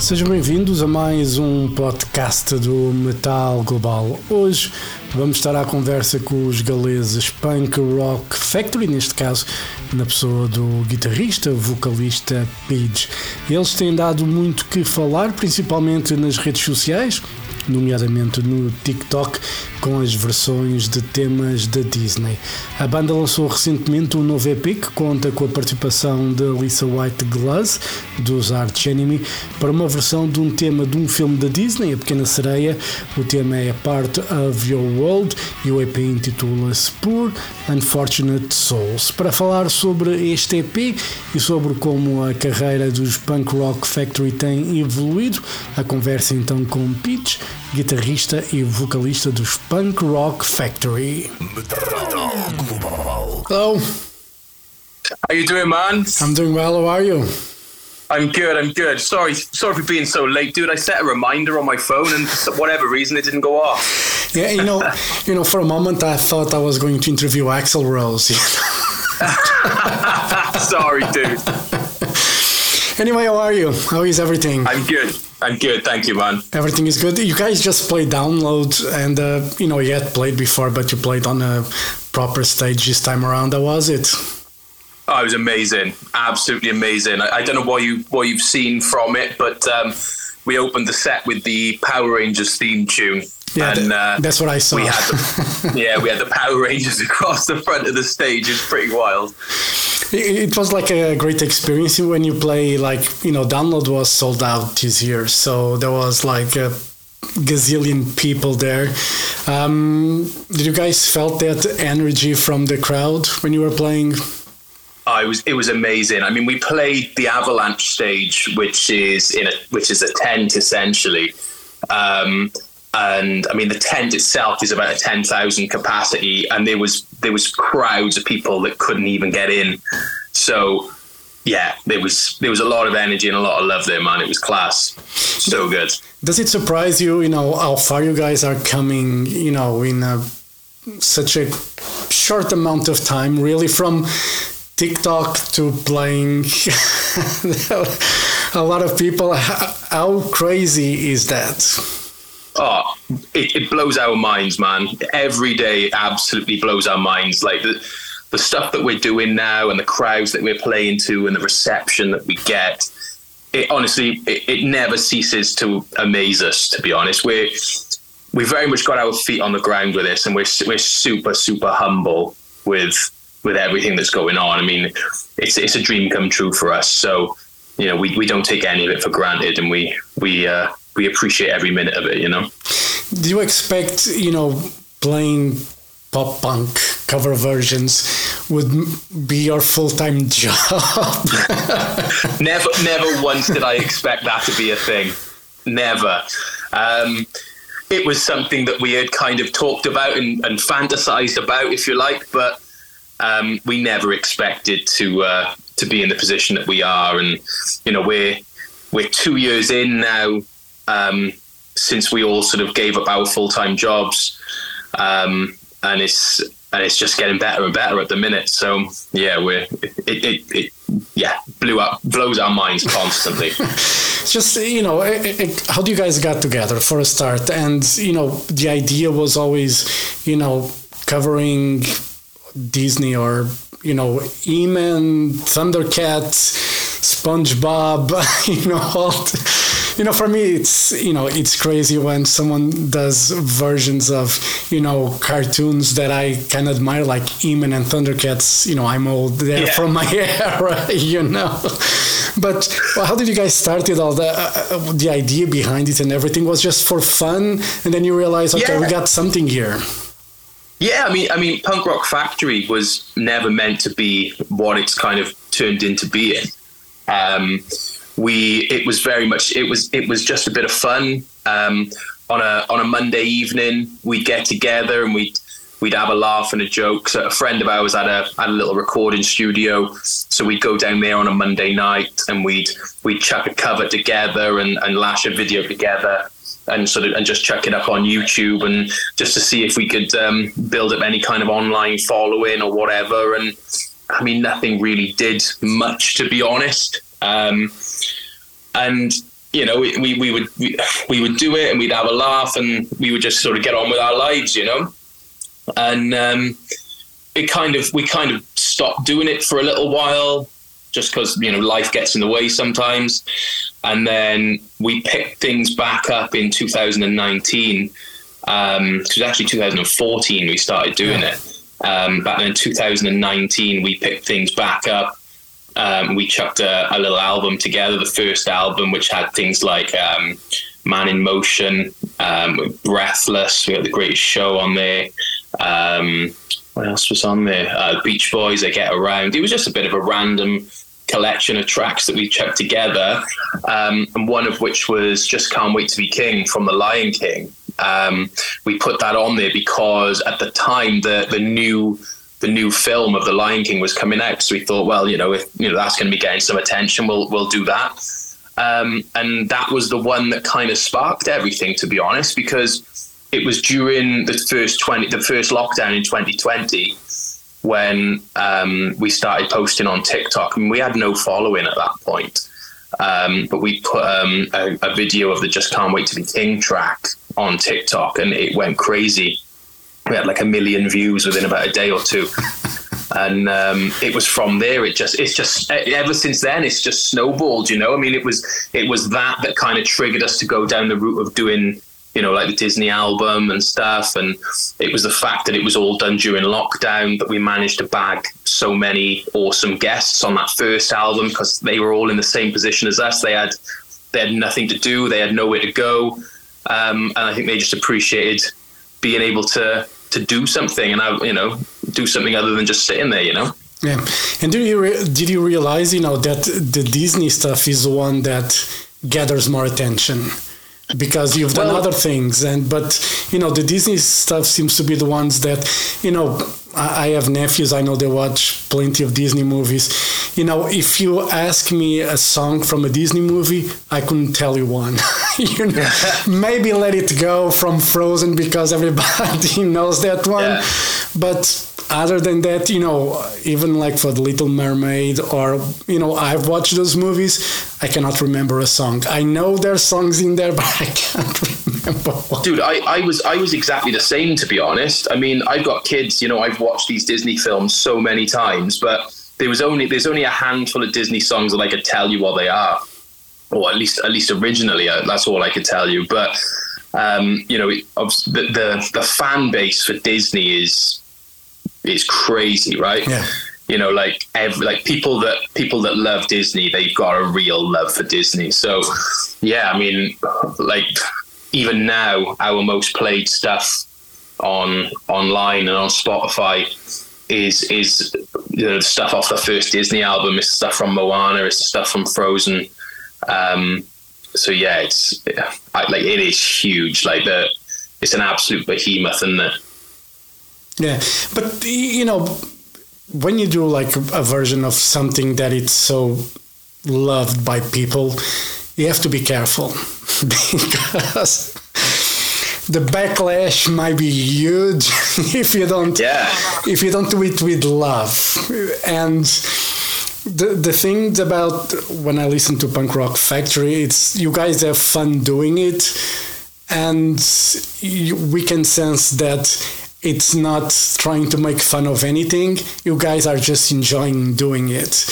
Sejam bem-vindos a mais um podcast do Metal Global. Hoje vamos estar à conversa com os galeses Punk Rock Factory, neste caso na pessoa do guitarrista, vocalista Pidge. Eles têm dado muito que falar, principalmente nas redes sociais, nomeadamente no TikTok, com as versões de temas da Disney. A banda lançou recentemente um novo EP que conta com a participação de Lisa White Glass, dos Arch Enemy, para uma versão de um tema de um filme da Disney, A Pequena Sereia. O tema é Part of Your World e o EP intitula-se Poor Unfortunate Souls. Para falar sobre este EP e sobre como a carreira dos Punk Rock Factory tem evoluído, a conversa então com Peach, guitarrista e vocalista dos Punk Rock Factory. Hello, How you doing, man? I'm doing well. How are you? I'm good. I'm good. Sorry, sorry for being so late, dude. I set a reminder on my phone, and for whatever reason, it didn't go off. Yeah, you know, you know, for a moment I thought I was going to interview Axl Rose. sorry, dude. Anyway, how are you? How is everything? I'm good. I'm good. Thank you, man. Everything is good. You guys just played download, and uh, you know you had played before, but you played on a proper stage this time around. How was it? Oh, it was amazing. Absolutely amazing. I, I don't know what you what you've seen from it, but um, we opened the set with the Power Rangers theme tune. Yeah, and uh, that's what I saw. we had the, yeah, we had the Power Rangers across the front of the stage. It's pretty wild. It it was like a great experience when you play. Like you know, download was sold out this year, so there was like a gazillion people there. Um, did you guys felt that energy from the crowd when you were playing? Oh, it was it was amazing. I mean, we played the Avalanche stage, which is in a which is a tent essentially, um, and I mean the tent itself is about a ten thousand capacity, and there was there was crowds of people that couldn't even get in. So yeah, there was there was a lot of energy and a lot of love there, man. It was class, so good. Does it surprise you, you know, how far you guys are coming, you know, in a, such a short amount of time, really, from TikTok to playing a lot of people? How, crazy is that? oh, it, it blows our minds, man. Every day, absolutely blows our minds. Like the the stuff that we're doing now, and the crowds that we're playing to, and the reception that we get. It honestly, it, it never ceases to amaze us. To be honest, we're we very much got our feet on the ground with this, and we're we're super super humble with with everything that's going on. I mean, it's it's a dream come true for us. So you know, we, we don't take any of it for granted, and we we uh, we appreciate every minute of it. You know. Do you expect, you know, playing pop punk cover versions would be your full time job? never never once did I expect that to be a thing. Never. Um, it was something that we had kind of talked about and, and fantasized about, if you like, but um, we never expected to uh, to be in the position that we are. And you know, we're we're two years in now um, since we all sort of gave up our full time jobs, um, and it's and it's just getting better and better at the minute. So yeah, we're it, it, it yeah blew up blows our minds constantly. Just you know eh, eh, how do you guys got together for a start and you know the idea was always you know covering disney or you know He-Man thundercats spongebob you know all the- you know for me it's you know it's crazy when someone does versions of you know cartoons that i can admire like He-Man and thundercats you know i'm old they're Yeah. from my era you know. But well, how did you guys start it all? The uh, uh, the idea behind it and everything was just for fun and then you realize okay we got something here Yeah, I mean, I mean, Punk Rock Factory was never meant to be what it's kind of turned into being. Um, we, it was very much, it was, it was just a bit of fun. Um, on a on a Monday evening, we'd get together and we'd we'd have a laugh and a joke. So a friend of ours had a had a little recording studio, so we'd go down there on a Monday night and we'd we'd chuck a cover together and, and lash a video together. And sort of and just chuck it up on YouTube and just to see if we could um, build up any kind of online following or whatever. And I mean, nothing really did much to be honest. Um, and you know, we, we, would we, we would do it and we'd have a laugh and we would just sort of get on with our lives, you know. And um, it kind of we kind of stopped doing it for a little while, just because you know life gets in the way sometimes. And then we picked things back up in 2019. Um, it was actually 2014 we started doing it. Um, back in 2019, we picked things back up um, we chucked a, a, little album together, the first album, which had things like um, Man in Motion, um, Breathless, we had The Greatest Show on there. What else was on there? Uh, Beach Boys, I Get Around. It was just a bit of a random collection of tracks that we chucked together, um, and one of which was Just Can't Wait to Be King from The Lion King. Um, we put that on there because at the time, the, the new the new film of The Lion King was coming out. So we thought, well, you know, if you know that's going to be getting some attention, we'll we'll do that. Um, and that was the one that kind of sparked everything, to be honest, because it was during the first twenty, the first lockdown in 2020, when um, we started posting on TikTok. and we had no following at that point. Um, but we put um, a, a, video of the "Just Can't Wait to Be King" track on TikTok, and it went crazy we had like a million views within about a day or two. and um, it was from there. It just, it's just ever since then, it's just snowballed. You know, I mean, it was, it was that that kind of triggered us to go down the route of doing, you know, like the Disney album and stuff. And it was the fact that it was all done during lockdown that we managed to bag so many awesome guests on that first album because they were all in the same position as us. They had, they had nothing to do. They had nowhere to go. Um, and I think they just appreciated being able to to do something and I, you know, do something other than just sitting there, you know. Yeah, and did you re- did you realize, you know, that the Disney stuff is the one that gathers more attention? Because you've done well, other things and but you know the disney stuff seems to be the ones that you know I have nephews. I know they watch plenty of Disney movies. You know, if you ask me a song from a Disney movie, I couldn't tell you one. you know, maybe Let It Go from Frozen because everybody knows that one. Yeah. But other than that, you know, even like for The Little Mermaid or, you know, I've watched those movies, I cannot remember a song. I know there's songs in there, but I can't remember. One. Dude, I, I was I was exactly the same to be honest. I mean, I've got kids, you know, I've watched these Disney films so many times, but there was only there's only a handful of Disney songs that I could tell you what they are. Or at least at least originally, uh, that's all I could tell you. But um, you know, the, the the fan base for Disney is is crazy, right? Yeah. You know, like every, like people that people that love Disney, they've got a real love for Disney. So, yeah, I mean, like even now, our most played stuff on online and on Spotify is is you know, stuff off the first Disney album. It's stuff from Moana. It's stuff from Frozen. Um, so yeah, it's like it is huge. Like the it's an absolute behemoth, isn't it? Yeah, but you know, when you do like a version of something that it's so loved by people, you have to be careful. Because the backlash might be huge if you don't yeah. if you don't do it with love. And the the thing about when I listen to Punk Rock Factory, it's you guys have fun doing it, and you, we can sense that it's not trying to make fun of anything. You guys are just enjoying doing it.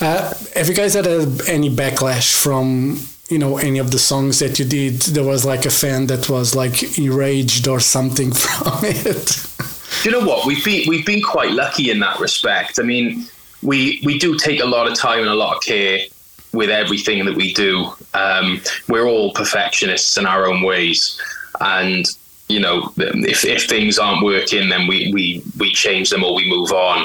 Uh, have you guys had a, any backlash from you know any of the songs that you did? There was like a fan that was like enraged or something from it. Do you know what we've been we've been quite lucky in that respect. I mean, we we do take a lot of time and a lot of care with everything that we do. Um, we're all perfectionists in our own ways, and you know, if, if things aren't working, then we, we, we change them or we move on.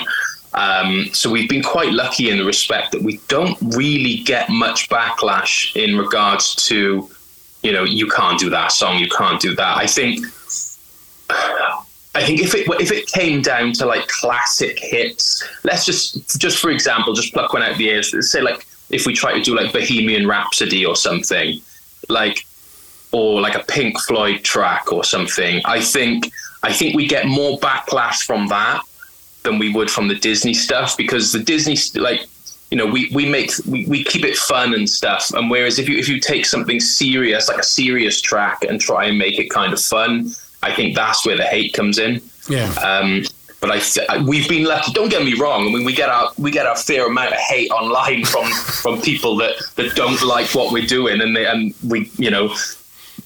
Um, so we've been quite lucky in the respect that we don't really get much backlash in regards to, you know, you can't do that song, you can't do that. I think, I think if it if it came down to like classic hits, let's just just for example, just pluck one out of the air. Say like if we try to do like Bohemian Rhapsody or something, like or like a Pink Floyd track or something, I think I think we get more backlash from that than we would from the Disney stuff because the Disney like you know we, we make we, we keep it fun and stuff and whereas if you if you take something serious like a serious track and try and make it kind of fun I think that's where the hate comes in Yeah. um, but I, we've been lucky. Don't get me wrong. I mean, we get our we get our fair amount of hate online from from people that, that don't like what we're doing, and they, and we you know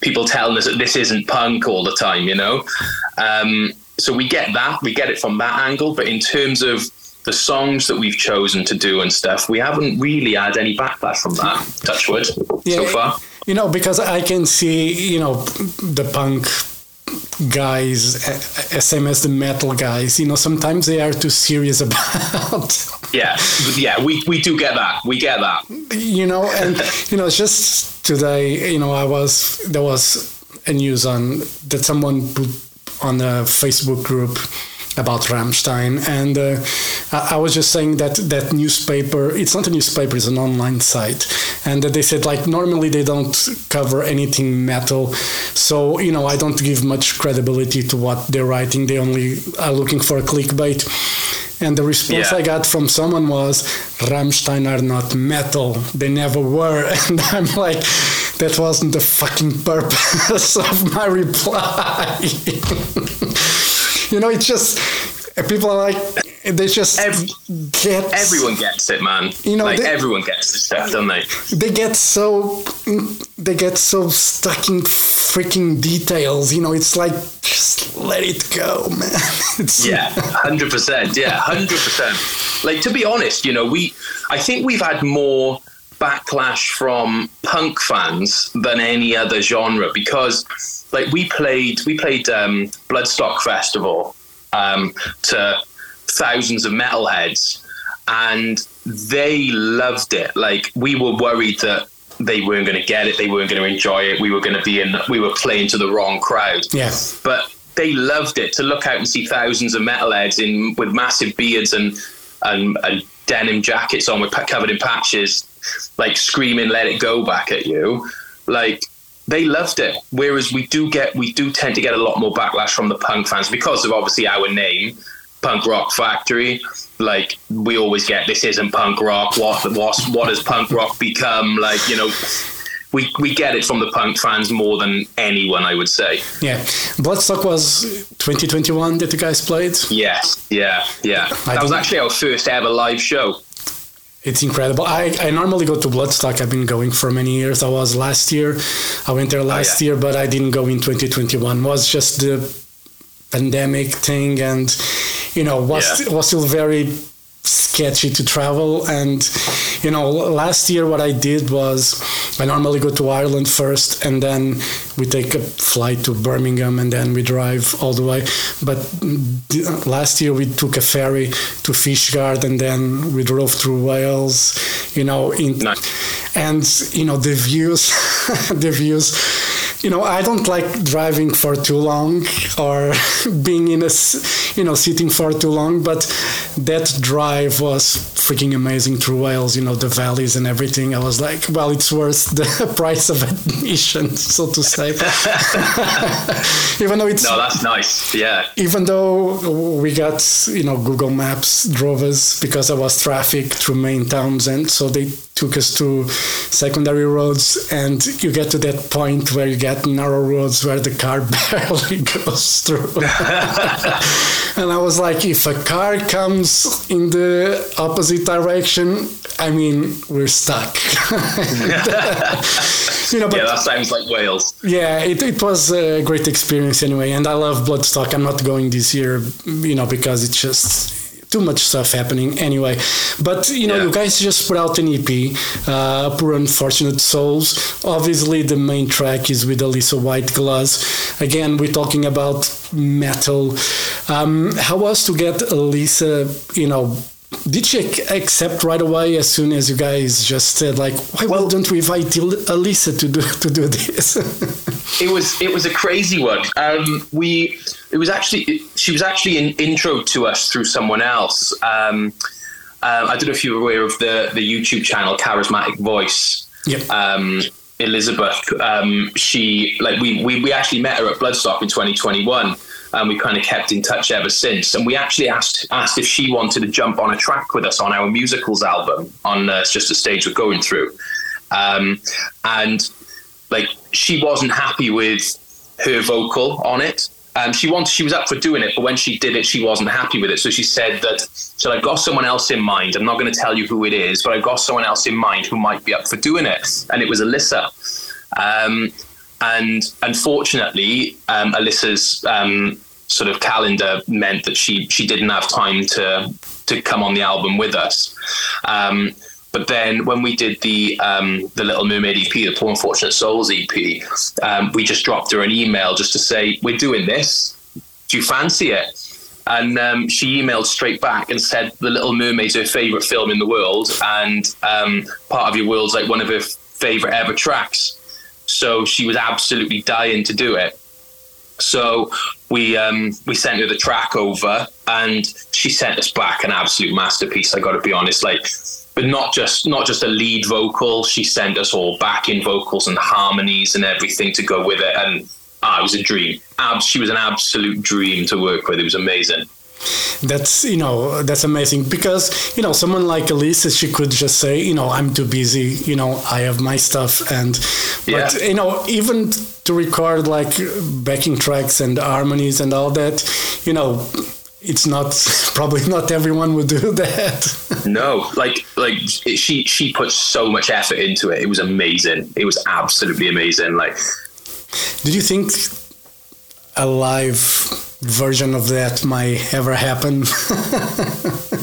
people telling us that this isn't punk all the time. You know, um, so we get that. We get it from that angle. But in terms of the songs that we've chosen to do and stuff, we haven't really had any backlash from that. Touchwood so far. You know, because I can see, you know, the punk guys, uh, same as the metal guys, you know, sometimes they are too serious about, Yeah, yeah. We we do get that. We get that. you know, and, you know, just today, you know, I was, there was a news on that someone put on a Facebook group about Rammstein, and uh, I, I was just saying that that newspaper, it's not a newspaper, it's an online site, and that they said like normally they don't cover anything metal, so you know I don't give much credibility to what they're writing. They only are looking for a clickbait. And the response Yeah. I got from someone was, Rammstein are not metal. They never were. And I'm like, that wasn't the fucking purpose of my reply. you know, it's just, people are like, they just Ev- get. Everyone gets it, man. You know, like they- everyone gets this stuff, don't they? They get so. They get so stuck in freaking details. You know, it's like, just let it go, man. It's, Yeah, hundred percent. Yeah, hundred percent. Like to be honest, you know, we I think we've had more backlash from punk fans than any other genre because like we played we played um, Bloodstock Festival um, to thousands of metalheads and they loved it. Like we were worried that they weren't going to get it, they weren't going to enjoy it. We were going to be in, we were playing to the wrong crowd Yeah. but they loved it to look out and see thousands of metalheads in with massive beards and and, and denim jackets on with covered in patches, like screaming "Let it go" back at you. Like they loved it. Whereas we do get we do tend to get a lot more backlash from the punk fans because of obviously our name, Punk Rock Factory. Like we always get this isn't punk rock. What what what has punk rock become? Like you know. We, we get it from the punk fans more than anyone, I would say. Yeah. Bloodstock was 2021 that you guys played. Yes, yeah, yeah. I That was actually our first ever live show. It's incredible. I, I normally go to Bloodstock. I've been going for many years. I was last year. I went there oh, last yeah. year, but I didn't go in 2021. It was just the pandemic thing, and you know, was Yeah. was still very sketchy to travel. And you know, last year what I did was I normally go to Ireland first, and then we take a flight to Birmingham, and then we drive all the way. But last year we took a ferry to Fishguard, and then we drove through Wales. You know, in Nice. and you know the views, the views. You know, I don't like driving for too long or being in a you know, sitting for too long. But that drive was freaking amazing through Wales. You know, the valleys and everything. I was like, well, it's worth the price of admission, so to say. Even though it's No, that's nice. Yeah, even though we got you know google maps drove us because there was traffic through main towns and so they took us to secondary roads and you get to that point where you get narrow roads where the car barely goes through and i was like if a car comes in the opposite direction i mean we're stuck you know but yeah, that sounds like Wales. yeah, it, it was a great experience anyway, and I love Bloodstock. I'm not going this year, you know, because it's just too much stuff happening anyway. But you know, Yeah. you guys just put out an EP, uh, Poor Unfortunate Souls. Obviously, the main track is with Alissa White Gluz. Again, we're talking about metal. Um, how was to get Alissa, you know? Did she accept right away as soon as you guys just said like, why Well- don't we invite Alissa to do to do this? It was it was a crazy one. Um, we it was actually she was actually an intro to us through someone else. Um, uh, I don't know if you're aware of the the YouTube channel Charismatic Voice. Yep. Um, Elizabeth, um, she like we, we we actually met her at Bloodstock in 2021, and we kind of kept in touch ever since. And we actually asked asked if she wanted to jump on a track with us on our musicals album on uh, just a stage we're going through, um, and like she wasn't happy with her vocal on it. Um, she wanted, she was up for doing it, but when she did it, she wasn't happy with it. So she said that, so I've got someone else in mind. I'm not going to tell you who it is, but I've got someone else in mind who might be up for doing it. And it was Alissa. Um, and unfortunately, um, Alissa's um, sort of calendar meant that she she didn't have time to to come on the album with us. Um, but then when we did the um, the Little Mermaid EP, the Poor Unfortunate Souls EP, um, we just dropped her an email just to say we're doing this. Do you fancy it? And um, she emailed straight back and said The Little Mermaid's her favorite film in the world, and um, part of your world's like one of her favorite ever tracks. So she was absolutely dying to do it. So we um, we sent her the track over, and she sent us back an absolute masterpiece. I got to be honest, like but not just not just a lead vocal. She sent us all backing vocals and harmonies and everything to go with it, and ah, it was a dream. Ab- she was an absolute dream to work with. It was amazing. That's you know that's amazing because you know someone like Alissa she could just say you know I'm too busy you know I have my stuff and Yeah. but you know even to record like backing tracks and harmonies and all that you know it's not probably not everyone would do that No, like like she she put so much effort into it. It was amazing. It was absolutely amazing. Like did you think a live version of that might ever happen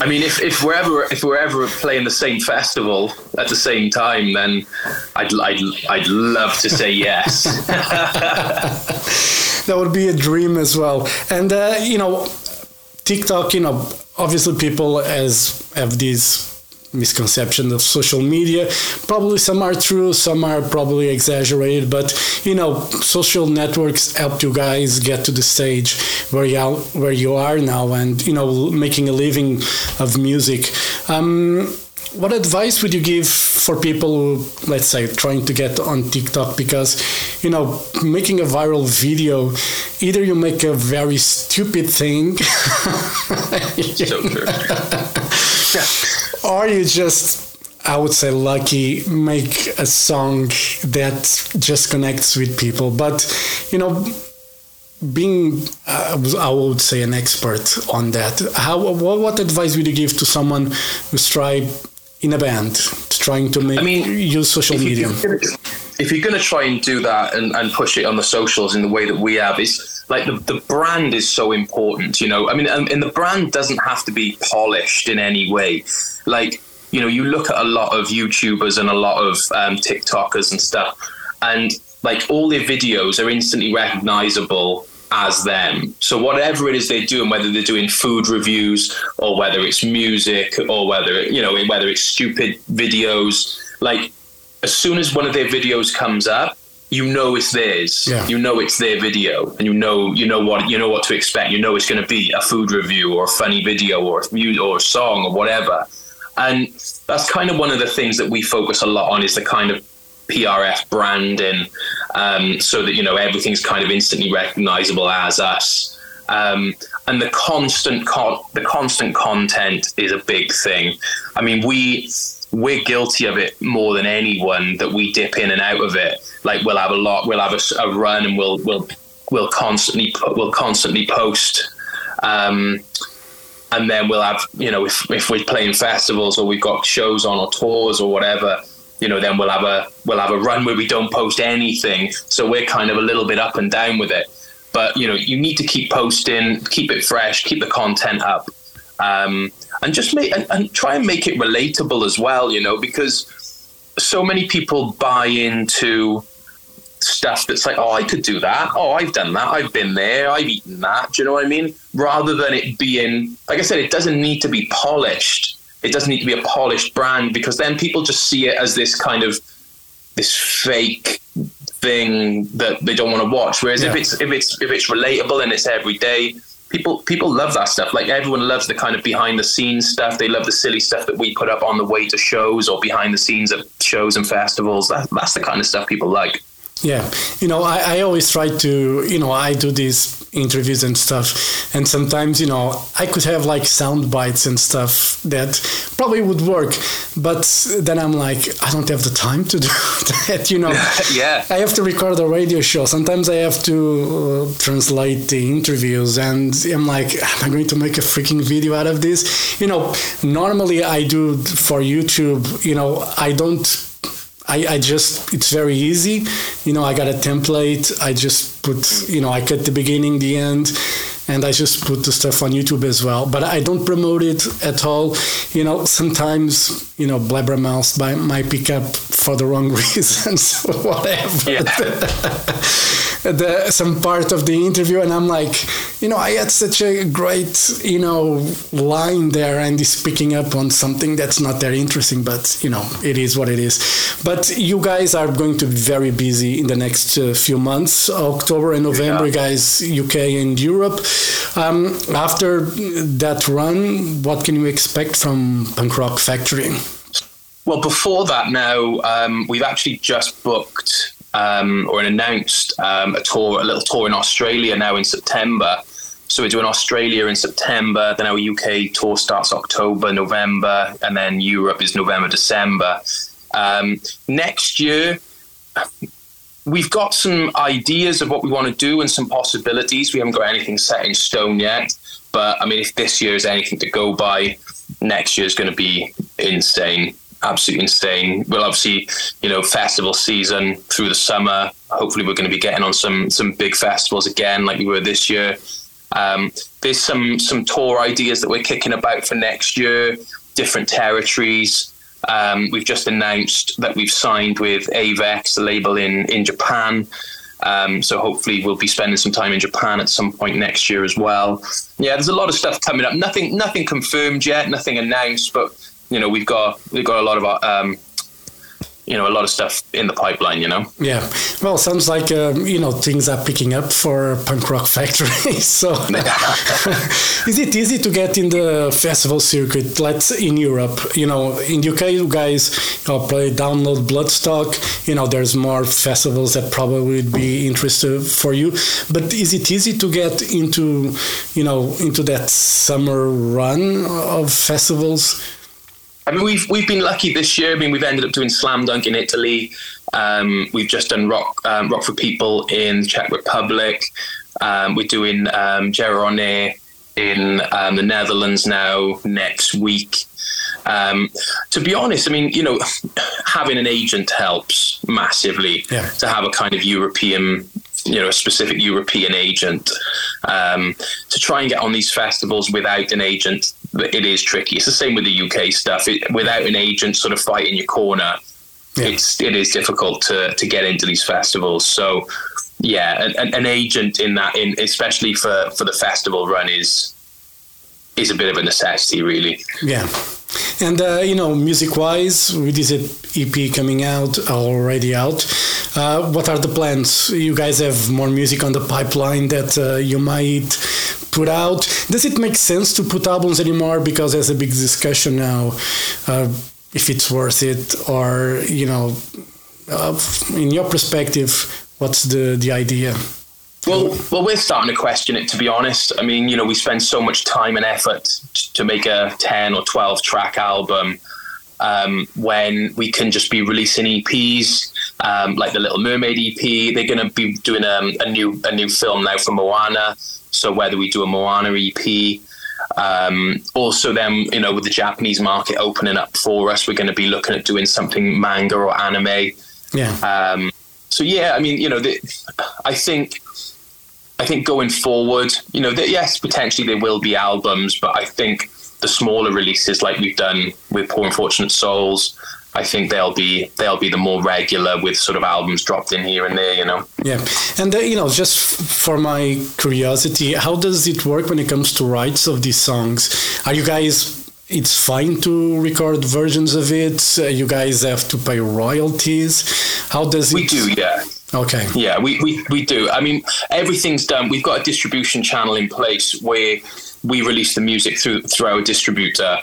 I mean, if, if we're ever if we're ever playing the same festival at the same time, then I'd I'd, I'd love to say yes. that would be a dream as well. And uh, you know, TikTok, you know, obviously people as have these misconception of social media. Probably some are true, some are probably exaggerated, but you know, social networks help you guys get to the stage where you are, where you are now, and you know, making a living of music. Um, what advice would you give for people who, let's say, trying to get on TikTok? Because, you know, making a viral video, either you make a very stupid thing, so true. or you just, I would say, lucky, make a song that just connects with people. But, you know, being, uh, I would say, an expert on that, how what, what advice would you give to someone who's trying in a band trying to make I mean, use social media? If you're going to try and do that and, and push it on the socials in the way that we have, is like the, the brand is so important, you know. I mean, and, and the brand doesn't have to be polished in any way. Like, you know, you look at a lot of YouTubers and a lot of um, TikTokers and stuff, and like all their videos are instantly recognizable as them. So whatever it is they're doing, whether they're doing food reviews or whether it's music or whether you know whether it's stupid videos, like as soon as one of their videos comes up, you know it's theirs. Yeah. You know it's their video, and you know you know what you know what to expect. You know it's going to be a food review or a funny video or a mu- or a song or whatever. And that's kind of one of the things that we focus a lot on is the kind of PRF branding, um, so that you know everything's kind of instantly recognizable as us. Um, and the constant con- the constant content is a big thing. I mean, we we're guilty of it more than anyone that we dip in and out of it. Like we'll have a lot, we'll have a, a run, and we'll we'll we'll constantly we'll constantly post. Um, and then we'll have you know if, if we're playing festivals or we've got shows on or tours or whatever you know then we'll have a we'll have a run where we don't post anything so we're kind of a little bit up and down with it but you know you need to keep posting keep it fresh keep the content up um, and just make and, and try and make it relatable as well you know because so many people buy into stuff that's like, oh, I could do that. Oh, I've done that. I've been there. I've eaten that. Do you know what I mean? Rather than it being, like I said, it doesn't need to be polished. It doesn't need to be a polished brand because then people just see it as this kind of this fake thing that they don't want to watch. Whereas if it's if it's if it's relatable and it's every day, people people love that stuff. Like everyone loves the kind of behind the scenes stuff. They love the silly stuff that we put up on the way to shows or behind the scenes at shows and festivals. That, that's the kind of stuff people like. Yeah, you know, I, I always try to, you know, I do these interviews and stuff, and sometimes, you know, I could have like sound bites and stuff that probably would work, but then I'm like, I don't have the time to do that, you know. yeah. I have to record a radio show. Sometimes I have to uh, translate the interviews, and I'm like, am I going to make a freaking video out of this? You know, normally I do for YouTube, you know, I don't I, I just it's very easy. You know i got a template. I just put you know i cut the beginning the end and i just put the stuff on youtube as well. But i don't promote it at all. You know sometimes you know blabbermouth might pick up for the wrong reasons or whatever. Yeah. the, some part of the interview and i'm like you know i had such a great you know line there and he's picking up on something that's not that interesting but you know it is what it is. But you guys are going to be very busy in the next uh, few months october and november Yeah. guys uk and europe. Um, after that run what can you expect from punk rock factory? Well, before that, now um, we've actually just booked um, or announced um, a tour, a little tour in Australia now in September. So we're doing Australia in September. Then our UK tour starts October, November, and then Europe is November, December. Um, next year, we've got some ideas of what we want to do and some possibilities. We haven't got anything set in stone yet. But I mean, if this year is anything to go by, next year is going to be insane, absolutely insane. We'll obviously, you know, festival season through the summer. Hopefully, we're going to be getting on some some big festivals again, like we were this year. Um, there's some some tour ideas that we're kicking about for next year, different territories. Um, we've just announced that we've signed with Avex, a label in in Japan. Um, so hopefully we'll be spending some time in Japan at some point next year as well. Yeah, there's a lot of stuff coming up. Nothing nothing confirmed yet, nothing announced, but you know we've got we've got a lot of um, you know a lot of stuff in the pipeline. You know. Yeah, well, sounds like um, you know things are picking up for Punk Rock Factory. so, is it easy to get in the festival circuit? Let's in Europe, you know, in UK, you guys you know, play Download Bloodstock. You know, there's more festivals that probably would be interested for you. But is it easy to get into, you know, into that summer run of festivals? I mean, we've we've been lucky this year. I mean, we've ended up doing Slam Dunk in Italy. Um, we've just done Rock um, Rock for People in the Czech Republic. Um, we're doing um, Gerone in um, the Netherlands now next week. Um, to be honest, I mean, you know, having an agent helps massively Yeah. to have a kind of European, you know, a specific European agent. Um, to try and get on these festivals without an agent, it is tricky. It's the same with the UK stuff. It, without an agent sort of fighting your corner, Yeah. it's it is difficult to to get into these festivals. So yeah, an, an- agent in that, in especially for for the festival run, is is a bit of a necessity, really. Yeah. And, uh, you know, music wise, with this EP coming out, already out, uh, what are the plans? You guys have more music on the pipeline that uh, you might put out. Does it make sense to put albums anymore? Because there's a big discussion now uh, if it's worth it, or, you know, uh, in your perspective, what's the, the idea? Well, well, we're starting to question it. To be honest, I mean, you know, we spend so much time and effort to make a ten or twelve track album um, when we can just be releasing EPs, um, like the Little Mermaid EP. They're going to be doing um, a new a new film now for Moana. So whether we do a Moana EP, um, also then you know with the Japanese market opening up for us, we're going to be looking at doing something manga or anime. Yeah. Um, so yeah, I mean, you know, the, I think, I think going forward, you know, that yes, potentially there will be albums, but I think the smaller releases like we've done with Poor Unfortunate Souls, I think they'll be they'll be the more regular with sort of albums dropped in here and there, you know. Yeah, and uh, you know, just f- for my curiosity, how does it work when it comes to rights of these songs? Are you guys? It's fine to record versions of it. Uh, you guys have to pay royalties. How does We it? We do, yeah. Okay. Yeah, we, we, we do. I mean, everything's done. We've got a distribution channel in place where we release the music through through our distributor.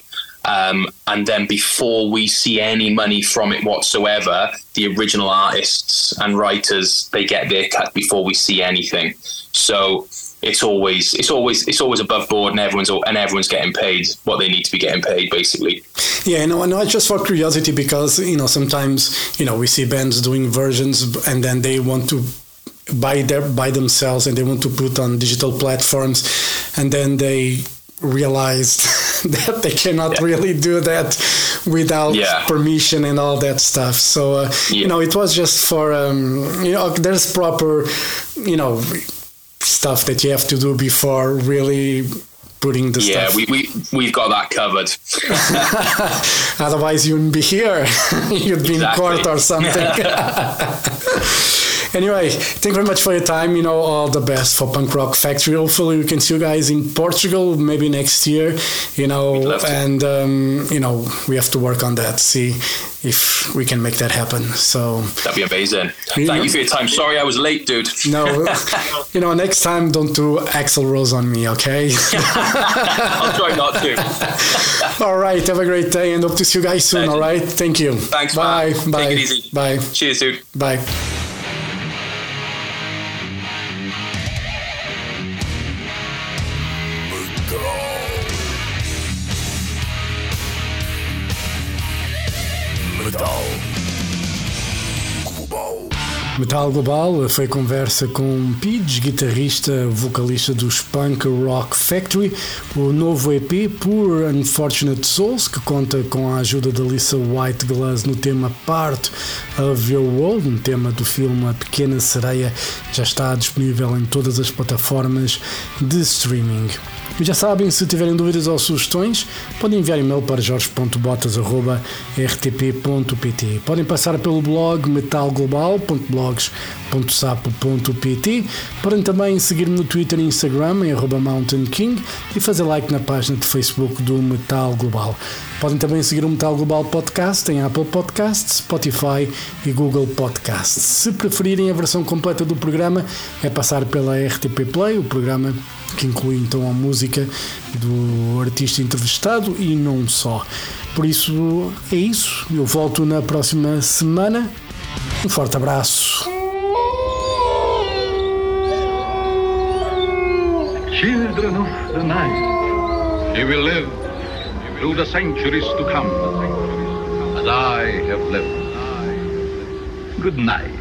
Um, and then before we see any money from it whatsoever, the original artists and writers they get their cut before we see anything. So it's always it's always it's always above board, and everyone's and everyone's getting paid what they need to be getting paid, basically. Yeah, no, no, just for curiosity because you know sometimes you know we see bands doing versions and then they want to buy their by themselves and they want to put on digital platforms, and then they realized that they cannot yeah. really do that without yeah. permission and all that stuff. So uh, yeah. you know, it was just for um, you know, there's proper you know stuff that you have to do before really putting the yeah, stuff. Yeah, we, we, we've got that covered. Otherwise, you wouldn't be here. You'd be exactly. in court or something. Anyway, thank you very much for your time. You know, all the best for Punk Rock Factory. Hopefully, we can see you guys in Portugal maybe next year. You know, and um, you know, we have to work on that. See if we can make that happen. So that'd be amazing. Thank know, you for your time. Sorry I was late, dude. No, you know, next time don't do Axl Rose on me, okay? I'll try not to. all right. Have a great day and hope to see you guys soon. All right. Thank you. Thanks. Bye. Man. Bye. Take it easy. Bye. Cheers, dude. Bye. Metal Global foi conversa com Pidge, guitarrista, vocalista dos Punk Rock Factory, o novo EP Poor Unfortunate Souls, que conta com a ajuda da Lisa White Glass no tema Part of Your World, um tema do filme A Pequena Sereia, já está disponível em todas as plataformas de streaming. Já sabem, se tiverem dúvidas ou sugestões, podem enviar e-mail para jorge.botas.rtp.pt. Podem passar pelo blog metalglobal.blogs.sapo.pt. Podem também seguir-me no Twitter e Instagram em Mountain King e fazer like na página de Facebook do Metal Global. Podem também seguir o Metal Global Podcast em Apple Podcasts, Spotify e Google Podcasts. Se preferirem a versão completa do programa, é passar pela RTP Play, o programa que inclui então a música do artista entrevistado e não só. Por isso é isso. Eu volto na próxima semana. Um forte abraço. Children of the night, you will live through the centuries to come, as I have lived. Good night.